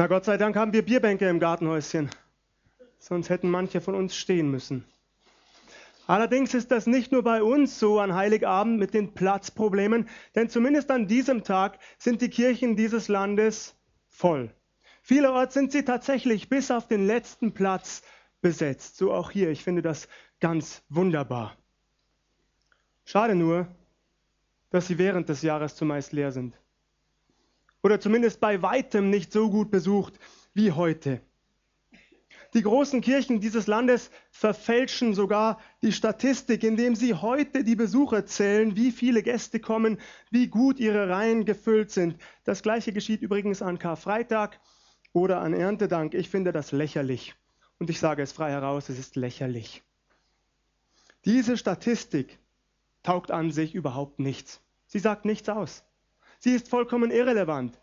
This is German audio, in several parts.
Na Gott sei Dank haben wir Bierbänke im Gartenhäuschen. Sonst hätten manche von uns stehen müssen. Allerdings ist das nicht nur bei uns so an Heiligabend mit den Platzproblemen, denn zumindest an diesem Tag sind die Kirchen dieses Landes voll. Vielerorts sind sie tatsächlich bis auf den letzten Platz besetzt. So auch hier. Ich finde das ganz wunderbar. Schade nur, dass sie während des Jahres zumeist leer sind. Oder zumindest bei weitem nicht so gut besucht wie heute. Die großen Kirchen dieses Landes verfälschen sogar die Statistik, indem sie heute die Besucher zählen, wie viele Gäste kommen, wie gut ihre Reihen gefüllt sind. Das gleiche geschieht übrigens an Karfreitag oder an Erntedank. Ich finde das lächerlich. Und ich sage es frei heraus, es ist lächerlich. Diese Statistik taugt an sich überhaupt nichts. Sie sagt nichts aus. Sie ist vollkommen irrelevant.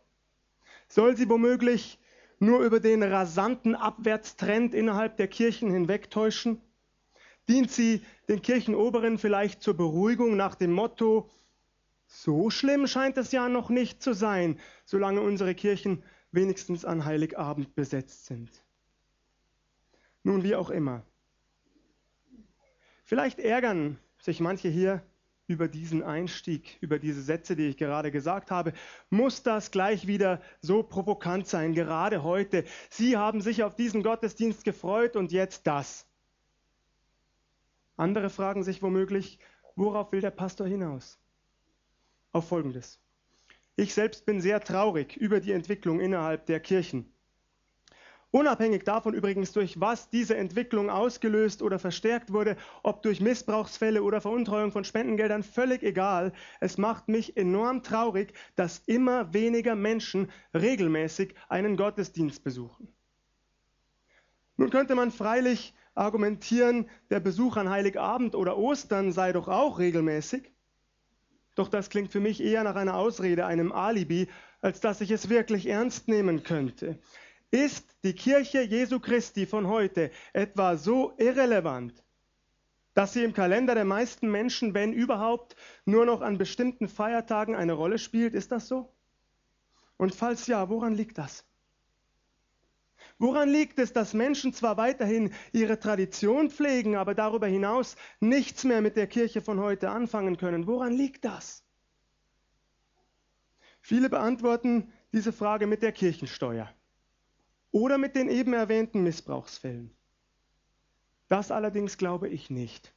Soll sie womöglich nur über den rasanten Abwärtstrend innerhalb der Kirchen hinwegtäuschen? Dient sie den Kirchenoberen vielleicht zur Beruhigung nach dem Motto, so schlimm scheint es ja noch nicht zu sein, solange unsere Kirchen wenigstens an Heiligabend besetzt sind. Nun, wie auch immer. Vielleicht ärgern sich manche hier über diesen Einstieg, über diese Sätze, die ich gerade gesagt habe, muss das gleich wieder so provokant sein, gerade heute. Sie haben sich auf diesen Gottesdienst gefreut und jetzt das. Andere fragen sich womöglich, worauf will der Pastor hinaus? Auf Folgendes. Ich selbst bin sehr traurig über die Entwicklung innerhalb der Kirchen. Unabhängig davon übrigens, durch was diese Entwicklung ausgelöst oder verstärkt wurde, ob durch Missbrauchsfälle oder Veruntreuung von Spendengeldern, völlig egal. Es macht mich enorm traurig, dass immer weniger Menschen regelmäßig einen Gottesdienst besuchen. Nun könnte man freilich argumentieren, der Besuch an Heiligabend oder Ostern sei doch auch regelmäßig. Doch das klingt für mich eher nach einer Ausrede, einem Alibi, als dass ich es wirklich ernst nehmen könnte. Ist die Kirche Jesu Christi von heute etwa so irrelevant, dass sie im Kalender der meisten Menschen, wenn überhaupt, nur noch an bestimmten Feiertagen eine Rolle spielt? Ist das so? Und falls ja, woran liegt das? Woran liegt es, dass Menschen zwar weiterhin ihre Tradition pflegen, aber darüber hinaus nichts mehr mit der Kirche von heute anfangen können? Woran liegt das? Viele beantworten diese Frage mit der Kirchensteuer oder mit den eben erwähnten Missbrauchsfällen. Das allerdings glaube ich nicht.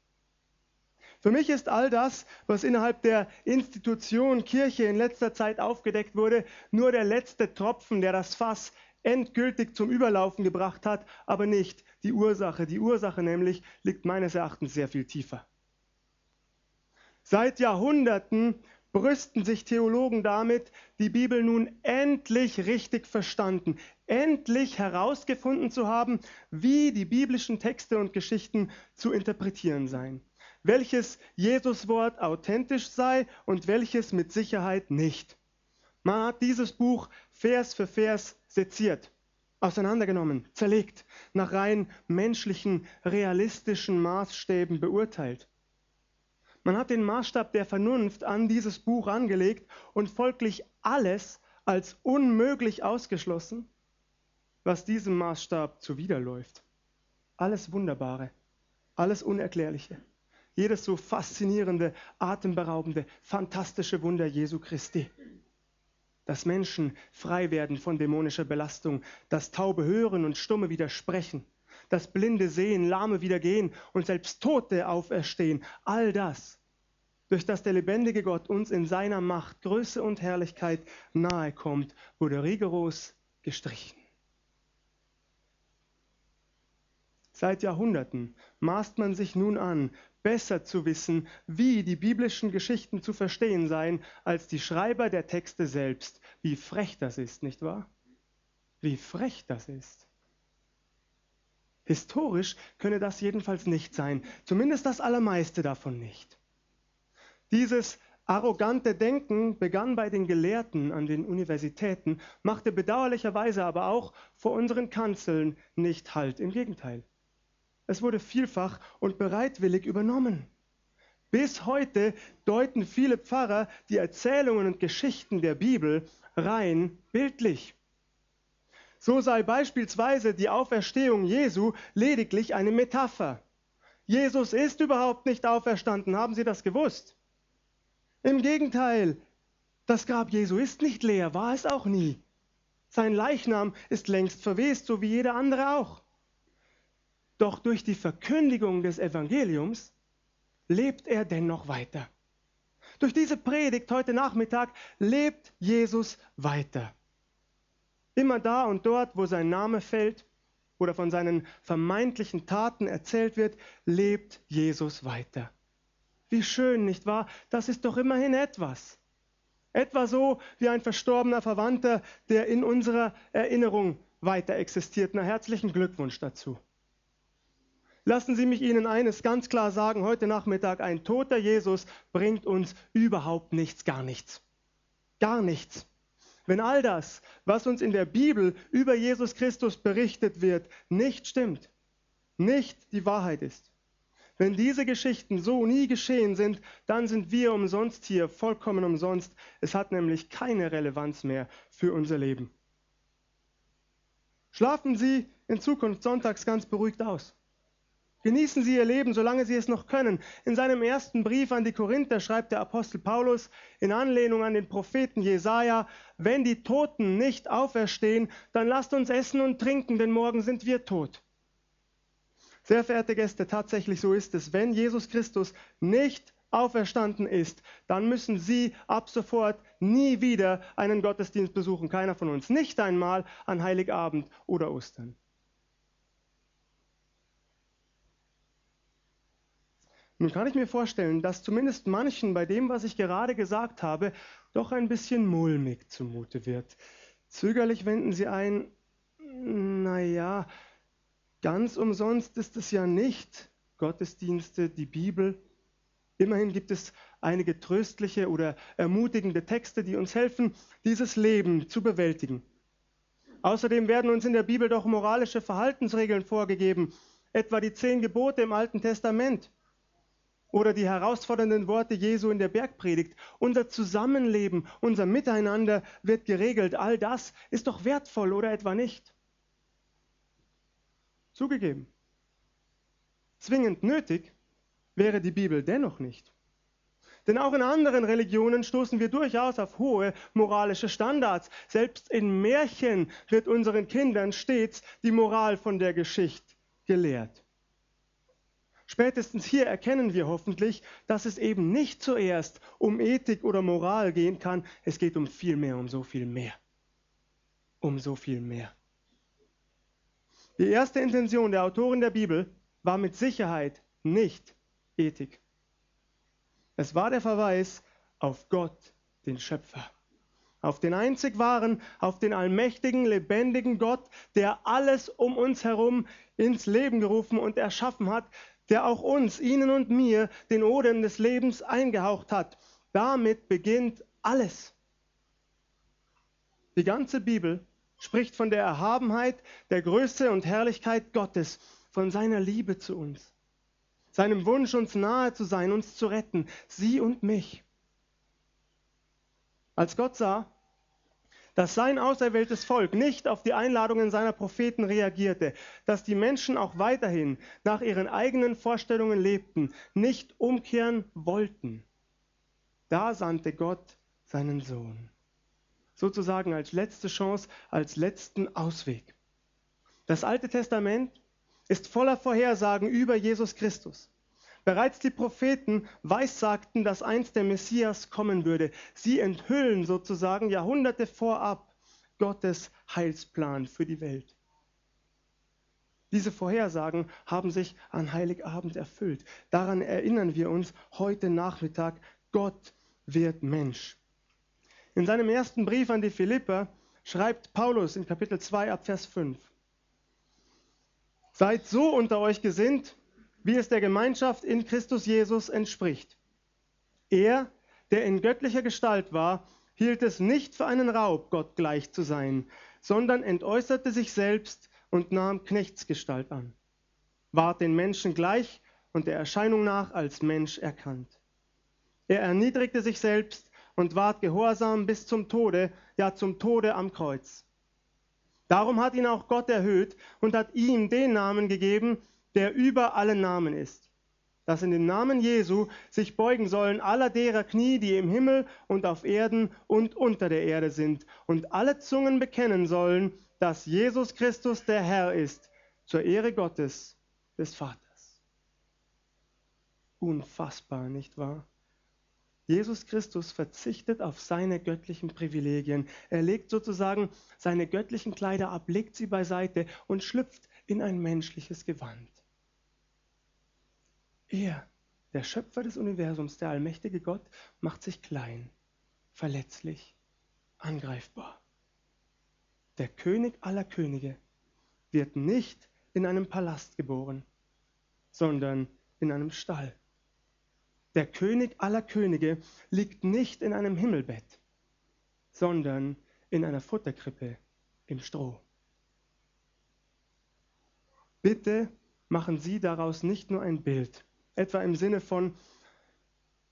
Für mich ist all das, was innerhalb der Institution Kirche in letzter Zeit aufgedeckt wurde, nur der letzte Tropfen, der das Fass endgültig zum Überlaufen gebracht hat, aber nicht die Ursache. Die Ursache nämlich liegt meines Erachtens sehr viel tiefer. Seit Jahrhunderten brüsten sich Theologen damit, die Bibel nun endlich richtig verstanden, endlich herausgefunden zu haben, wie die biblischen Texte und Geschichten zu interpretieren seien, welches Jesuswort authentisch sei und welches mit Sicherheit nicht. Man hat dieses Buch Vers für Vers seziert, auseinandergenommen, zerlegt, nach rein menschlichen, realistischen Maßstäben beurteilt. Man hat den Maßstab der Vernunft an dieses Buch angelegt und folglich alles als unmöglich ausgeschlossen, was diesem Maßstab zuwiderläuft. Alles Wunderbare, alles Unerklärliche, jedes so faszinierende, atemberaubende, fantastische Wunder Jesu Christi. Dass Menschen frei werden von dämonischer Belastung, dass Taube hören und Stumme widersprechen, dass Blinde sehen, Lahme wieder gehen und selbst Tote auferstehen. All das, durch das der lebendige Gott uns in seiner Macht, Größe und Herrlichkeit nahe kommt, wurde rigoros gestrichen. Seit Jahrhunderten maßt man sich nun an, besser zu wissen, wie die biblischen Geschichten zu verstehen seien, als die Schreiber der Texte selbst. Wie frech das ist, nicht wahr? Wie frech das ist. Historisch könne das jedenfalls nicht sein, zumindest das Allermeiste davon nicht. Dieses arrogante Denken begann bei den Gelehrten an den Universitäten, machte bedauerlicherweise aber auch vor unseren Kanzeln nicht Halt. Im Gegenteil. Es wurde vielfach und bereitwillig übernommen. Bis heute deuten viele Pfarrer die Erzählungen und Geschichten der Bibel rein bildlich. So sei beispielsweise die Auferstehung Jesu lediglich eine Metapher. Jesus ist überhaupt nicht auferstanden. Haben Sie das gewusst? Im Gegenteil, das Grab Jesu ist nicht leer, war es auch nie. Sein Leichnam ist längst verwest, so wie jeder andere auch. Doch durch die Verkündigung des Evangeliums lebt er dennoch weiter. Durch diese Predigt heute Nachmittag lebt Jesus weiter. Immer da und dort, wo sein Name fällt oder von seinen vermeintlichen Taten erzählt wird, lebt Jesus weiter. Wie schön, nicht wahr? Das ist doch immerhin etwas. Etwa so wie ein verstorbener Verwandter, der in unserer Erinnerung weiter existiert. Na, herzlichen Glückwunsch dazu. Lassen Sie mich Ihnen eines ganz klar sagen, heute Nachmittag, ein toter Jesus bringt uns überhaupt nichts, gar nichts. Gar nichts. Wenn all das, was uns in der Bibel über Jesus Christus berichtet wird, nicht stimmt, nicht die Wahrheit ist, wenn diese Geschichten so nie geschehen sind, dann sind wir umsonst hier, vollkommen umsonst. Es hat nämlich keine Relevanz mehr für unser Leben. Schlafen Sie in Zukunft sonntags ganz beruhigt aus. Genießen Sie Ihr Leben, solange Sie es noch können. In seinem ersten Brief an die Korinther schreibt der Apostel Paulus in Anlehnung an den Propheten Jesaja: Wenn die Toten nicht auferstehen, dann lasst uns essen und trinken, denn morgen sind wir tot. Sehr verehrte Gäste, tatsächlich so ist es. Wenn Jesus Christus nicht auferstanden ist, dann müssen Sie ab sofort nie wieder einen Gottesdienst besuchen. Keiner von uns. Nicht einmal an Heiligabend oder Ostern. Nun kann ich mir vorstellen, dass zumindest manchen bei dem, was ich gerade gesagt habe, doch ein bisschen mulmig zumute wird. Zögerlich wenden sie ein, naja, Ganz umsonst ist es ja nicht. Gottesdienste, die Bibel. Immerhin gibt es einige tröstliche oder ermutigende Texte, die uns helfen, dieses Leben zu bewältigen. Außerdem werden uns in der Bibel doch moralische Verhaltensregeln vorgegeben, etwa die zehn Gebote im Alten Testament oder die herausfordernden Worte Jesu in der Bergpredigt. Unser Zusammenleben, unser Miteinander wird geregelt. All das ist doch wertvoll oder etwa nicht? Zugegeben. Zwingend nötig wäre die Bibel dennoch nicht. Denn auch in anderen Religionen stoßen wir durchaus auf hohe moralische Standards. Selbst in Märchen wird unseren Kindern stets die Moral von der Geschichte gelehrt. Spätestens hier erkennen wir hoffentlich, dass es eben nicht zuerst um Ethik oder Moral gehen kann, es geht um viel mehr, um so viel mehr. Um so viel mehr. Die erste Intention der Autoren der Bibel war mit Sicherheit nicht Ethik. Es war der Verweis auf Gott, den Schöpfer. Auf den einzig wahren, auf den allmächtigen, lebendigen Gott, der alles um uns herum ins Leben gerufen und erschaffen hat, der auch uns, Ihnen und mir, den Odem des Lebens eingehaucht hat. Damit beginnt alles. Die ganze Bibel spricht von der Erhabenheit, der Größe und Herrlichkeit Gottes, von seiner Liebe zu uns, seinem Wunsch, uns nahe zu sein, uns zu retten, sie und mich. Als Gott sah, dass sein auserwähltes Volk nicht auf die Einladungen seiner Propheten reagierte, dass die Menschen auch weiterhin nach ihren eigenen Vorstellungen lebten, nicht umkehren wollten, da sandte Gott seinen Sohn sozusagen als letzte Chance, als letzten Ausweg. Das Alte Testament ist voller Vorhersagen über Jesus Christus. Bereits die Propheten weissagten, dass einst der Messias kommen würde. Sie enthüllen sozusagen Jahrhunderte vorab Gottes Heilsplan für die Welt. Diese Vorhersagen haben sich an Heiligabend erfüllt. Daran erinnern wir uns heute Nachmittag. Gott wird Mensch. In seinem ersten Brief an die Philipper schreibt Paulus in Kapitel 2 ab Vers 5. Seid so unter euch gesinnt, wie es der Gemeinschaft in Christus Jesus entspricht. Er, der in göttlicher Gestalt war, hielt es nicht für einen Raub, Gott gleich zu sein, sondern entäußerte sich selbst und nahm Knechtsgestalt an, ward den Menschen gleich und der Erscheinung nach als Mensch erkannt. Er erniedrigte sich selbst und ward gehorsam bis zum Tode, ja zum Tode am Kreuz. Darum hat ihn auch Gott erhöht und hat ihm den Namen gegeben, der über alle Namen ist. Dass in dem Namen Jesu sich beugen sollen aller derer Knie, die im Himmel und auf Erden und unter der Erde sind, und alle Zungen bekennen sollen, dass Jesus Christus der Herr ist, zur Ehre Gottes, des Vaters. Unfassbar, nicht wahr? Jesus Christus verzichtet auf seine göttlichen Privilegien. Er legt sozusagen seine göttlichen Kleider ab, legt sie beiseite und schlüpft in ein menschliches Gewand. Er, der Schöpfer des Universums, der allmächtige Gott, macht sich klein, verletzlich, angreifbar. Der König aller Könige wird nicht in einem Palast geboren, sondern in einem Stall. Der König aller Könige liegt nicht in einem Himmelbett, sondern in einer Futterkrippe im Stroh. Bitte machen Sie daraus nicht nur ein Bild, etwa im Sinne von,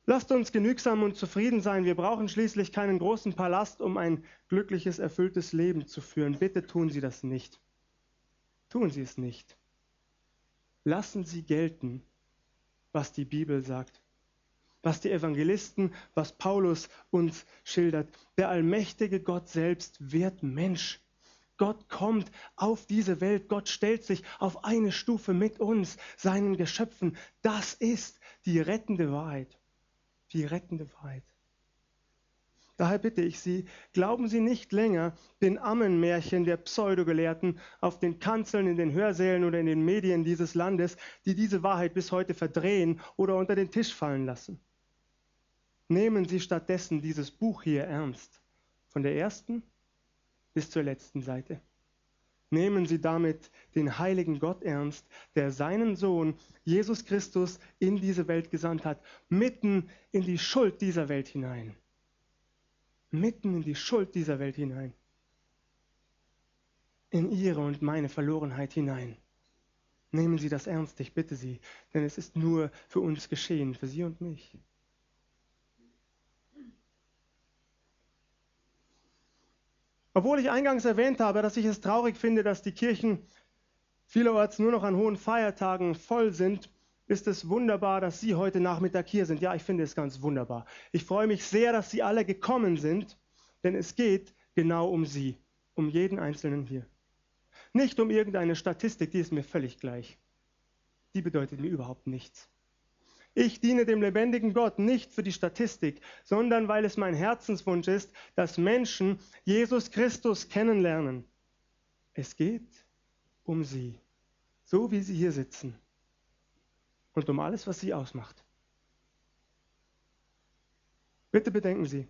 lasst uns genügsam und zufrieden sein, wir brauchen schließlich keinen großen Palast, um ein glückliches, erfülltes Leben zu führen. Bitte tun Sie das nicht. Tun Sie es nicht. Lassen Sie gelten, was die Bibel sagt was die Evangelisten, was Paulus uns schildert. Der allmächtige Gott selbst wird Mensch. Gott kommt auf diese Welt, Gott stellt sich auf eine Stufe mit uns, seinen Geschöpfen. Das ist die rettende Wahrheit. Die rettende Wahrheit. Daher bitte ich Sie, glauben Sie nicht länger den Ammenmärchen der Pseudogelehrten auf den Kanzeln, in den Hörsälen oder in den Medien dieses Landes, die diese Wahrheit bis heute verdrehen oder unter den Tisch fallen lassen. Nehmen Sie stattdessen dieses Buch hier ernst, von der ersten bis zur letzten Seite. Nehmen Sie damit den heiligen Gott ernst, der seinen Sohn Jesus Christus in diese Welt gesandt hat, mitten in die Schuld dieser Welt hinein. Mitten in die Schuld dieser Welt hinein. In ihre und meine Verlorenheit hinein. Nehmen Sie das ernst, ich bitte Sie, denn es ist nur für uns geschehen, für Sie und mich. Obwohl ich eingangs erwähnt habe, dass ich es traurig finde, dass die Kirchen vielerorts nur noch an hohen Feiertagen voll sind, ist es wunderbar, dass Sie heute Nachmittag hier sind. Ja, ich finde es ganz wunderbar. Ich freue mich sehr, dass Sie alle gekommen sind, denn es geht genau um Sie, um jeden Einzelnen hier. Nicht um irgendeine Statistik, die ist mir völlig gleich. Die bedeutet mir überhaupt nichts. Ich diene dem lebendigen Gott nicht für die Statistik, sondern weil es mein Herzenswunsch ist, dass Menschen Jesus Christus kennenlernen. Es geht um sie, so wie sie hier sitzen und um alles, was sie ausmacht. Bitte bedenken Sie,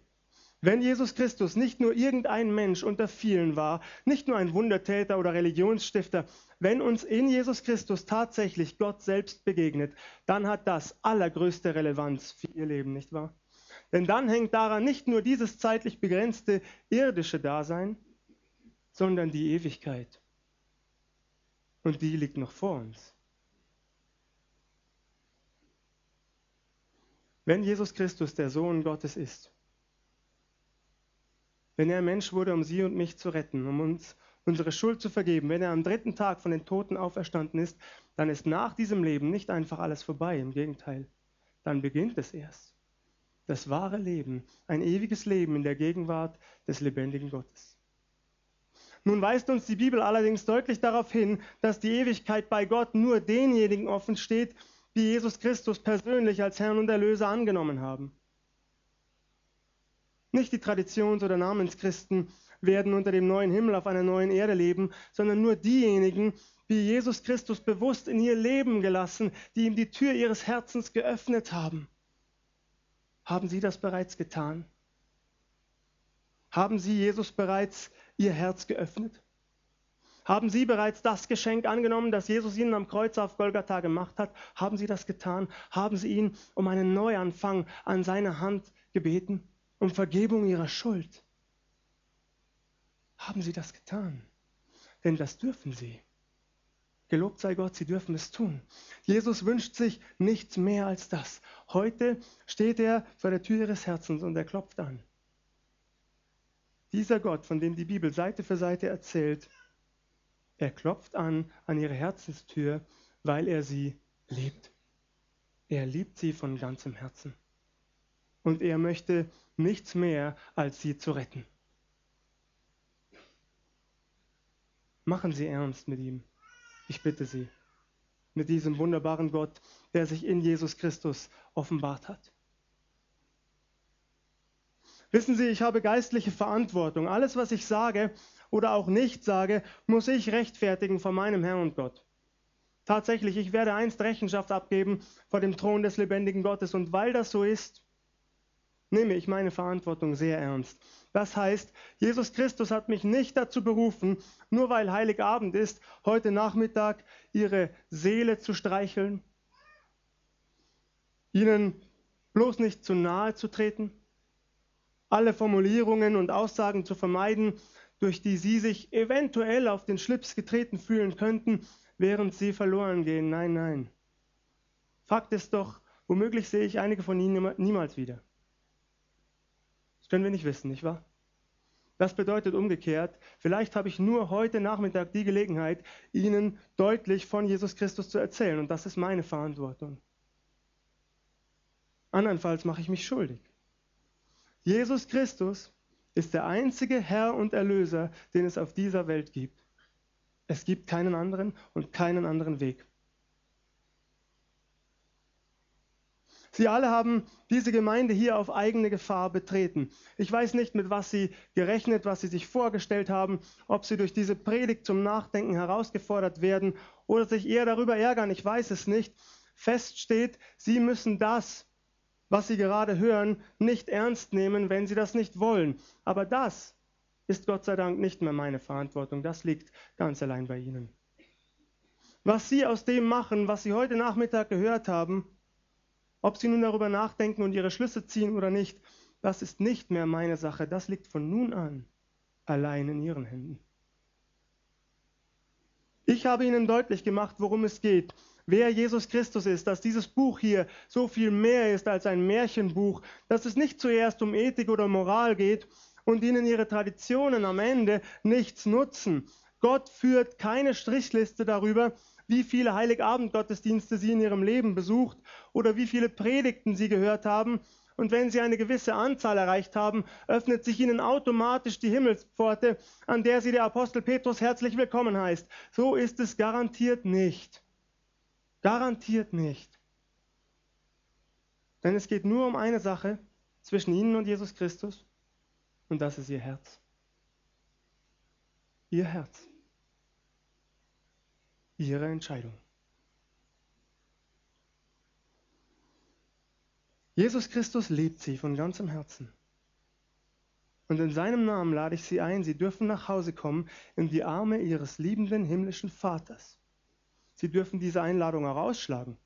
wenn Jesus Christus nicht nur irgendein Mensch unter vielen war, nicht nur ein Wundertäter oder Religionsstifter, wenn uns in Jesus Christus tatsächlich Gott selbst begegnet, dann hat das allergrößte Relevanz für Ihr Leben, nicht wahr? Denn dann hängt daran nicht nur dieses zeitlich begrenzte irdische Dasein, sondern die Ewigkeit. Und die liegt noch vor uns. Wenn Jesus Christus der Sohn Gottes ist, wenn er Mensch wurde, um sie und mich zu retten, um uns unsere Schuld zu vergeben, wenn er am dritten Tag von den Toten auferstanden ist, dann ist nach diesem Leben nicht einfach alles vorbei, im Gegenteil, dann beginnt es erst. Das wahre Leben, ein ewiges Leben in der Gegenwart des lebendigen Gottes. Nun weist uns die Bibel allerdings deutlich darauf hin, dass die Ewigkeit bei Gott nur denjenigen offen steht, die Jesus Christus persönlich als Herrn und Erlöser angenommen haben. Nicht die Traditions- oder Namenschristen werden unter dem neuen Himmel auf einer neuen Erde leben, sondern nur diejenigen, die Jesus Christus bewusst in ihr Leben gelassen, die ihm die Tür ihres Herzens geöffnet haben. Haben Sie das bereits getan? Haben Sie Jesus bereits Ihr Herz geöffnet? Haben Sie bereits das Geschenk angenommen, das Jesus Ihnen am Kreuz auf Golgatha gemacht hat? Haben Sie das getan? Haben Sie ihn um einen Neuanfang an seine Hand gebeten? Um Vergebung ihrer Schuld. Haben sie das getan? Denn das dürfen sie. Gelobt sei Gott, sie dürfen es tun. Jesus wünscht sich nichts mehr als das. Heute steht er vor der Tür ihres Herzens und er klopft an. Dieser Gott, von dem die Bibel Seite für Seite erzählt, Er klopft an an ihre Herzenstür, weil er sie liebt. Er liebt sie von ganzem Herzen. Und er möchte nichts mehr, als sie zu retten. Machen Sie ernst mit ihm. Ich bitte Sie. Mit diesem wunderbaren Gott, der sich in Jesus Christus offenbart hat. Wissen Sie, ich habe geistliche Verantwortung. Alles, was ich sage oder auch nicht sage, muss ich rechtfertigen vor meinem Herrn und Gott. Tatsächlich, ich werde einst Rechenschaft abgeben vor dem Thron des lebendigen Gottes. Und weil das so ist, nehme ich meine Verantwortung sehr ernst. Das heißt, Jesus Christus hat mich nicht dazu berufen, nur weil Heiligabend ist, heute Nachmittag ihre Seele zu streicheln, ihnen bloß nicht zu nahe zu treten, alle Formulierungen und Aussagen zu vermeiden, durch die sie sich eventuell auf den Schlips getreten fühlen könnten, während sie verloren gehen. Nein, nein. Fakt ist doch, womöglich sehe ich einige von ihnen niemals wieder. Das können wir nicht wissen, nicht wahr? Das bedeutet umgekehrt, vielleicht habe ich nur heute Nachmittag die Gelegenheit, Ihnen deutlich von Jesus Christus zu erzählen. Und das ist meine Verantwortung. Andernfalls mache ich mich schuldig. Jesus Christus ist der einzige Herr und Erlöser, den es auf dieser Welt gibt. Es gibt keinen anderen und keinen anderen Weg. Sie alle haben diese Gemeinde hier auf eigene Gefahr betreten. Ich weiß nicht, mit was sie gerechnet, was sie sich vorgestellt haben, ob sie durch diese Predigt zum Nachdenken herausgefordert werden oder sich eher darüber ärgern. Ich weiß es nicht. Fest steht, sie müssen das, was sie gerade hören, nicht ernst nehmen, wenn sie das nicht wollen. Aber das ist Gott sei Dank nicht mehr meine Verantwortung. Das liegt ganz allein bei Ihnen. Was Sie aus dem machen, was Sie heute Nachmittag gehört haben, ob sie nun darüber nachdenken und ihre Schlüsse ziehen oder nicht, das ist nicht mehr meine Sache. Das liegt von nun an allein in ihren Händen. Ich habe Ihnen deutlich gemacht, worum es geht, wer Jesus Christus ist, dass dieses Buch hier so viel mehr ist als ein Märchenbuch, dass es nicht zuerst um Ethik oder Moral geht und Ihnen Ihre Traditionen am Ende nichts nutzen. Gott führt keine Strichliste darüber, wie viele Heiligabend-Gottesdienste Sie in Ihrem Leben besucht oder wie viele Predigten Sie gehört haben. Und wenn Sie eine gewisse Anzahl erreicht haben, öffnet sich Ihnen automatisch die Himmelspforte, an der Sie der Apostel Petrus herzlich willkommen heißt. So ist es garantiert nicht. Garantiert nicht. Denn es geht nur um eine Sache zwischen Ihnen und Jesus Christus, und das ist Ihr Herz. Ihr Herz ihre Entscheidung. Jesus Christus liebt sie von ganzem Herzen. Und in seinem Namen lade ich Sie ein, Sie dürfen nach Hause kommen in die Arme Ihres liebenden himmlischen Vaters. Sie dürfen diese Einladung herausschlagen.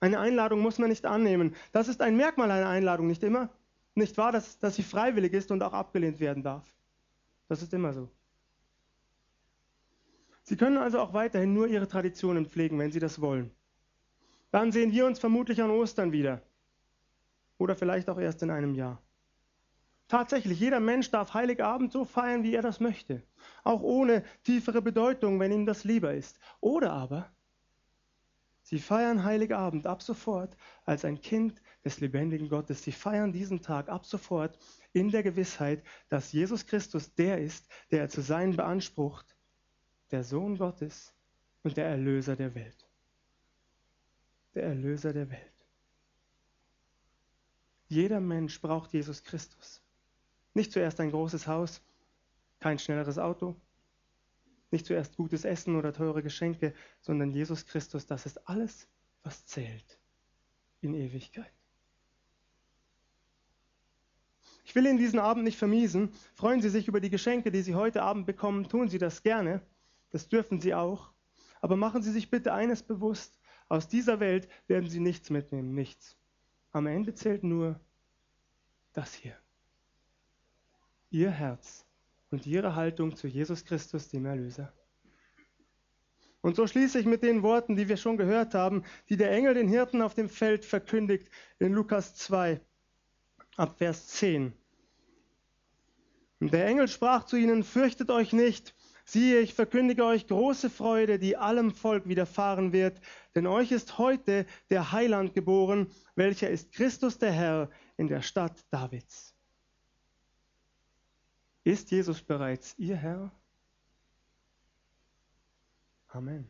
Eine Einladung muss man nicht annehmen. Das ist ein Merkmal einer Einladung, nicht immer? Nicht wahr, dass, dass sie freiwillig ist und auch abgelehnt werden darf. Das ist immer so. Sie können also auch weiterhin nur ihre Traditionen pflegen, wenn sie das wollen. Dann sehen wir uns vermutlich an Ostern wieder. Oder vielleicht auch erst in einem Jahr. Tatsächlich, jeder Mensch darf Heiligabend so feiern, wie er das möchte. Auch ohne tiefere Bedeutung, wenn ihm das lieber ist. Oder aber, sie feiern Heiligabend ab sofort als ein Kind des lebendigen Gottes. Sie feiern diesen Tag ab sofort in der Gewissheit, dass Jesus Christus der ist, der er zu sein beansprucht der Sohn Gottes und der Erlöser der Welt. Der Erlöser der Welt. Jeder Mensch braucht Jesus Christus. Nicht zuerst ein großes Haus, kein schnelleres Auto, nicht zuerst gutes Essen oder teure Geschenke, sondern Jesus Christus, das ist alles, was zählt in Ewigkeit. Ich will Ihnen diesen Abend nicht vermiesen. Freuen Sie sich über die Geschenke, die Sie heute Abend bekommen. Tun Sie das gerne. Das dürfen Sie auch. Aber machen Sie sich bitte eines bewusst. Aus dieser Welt werden Sie nichts mitnehmen, nichts. Am Ende zählt nur das hier. Ihr Herz und Ihre Haltung zu Jesus Christus, dem Erlöser. Und so schließe ich mit den Worten, die wir schon gehört haben, die der Engel den Hirten auf dem Feld verkündigt in Lukas 2 ab Vers 10. Und der Engel sprach zu ihnen, fürchtet euch nicht, Siehe, ich verkündige euch große Freude, die allem Volk widerfahren wird, denn euch ist heute der Heiland geboren, welcher ist Christus der Herr in der Stadt Davids. Ist Jesus bereits Ihr Herr? Amen.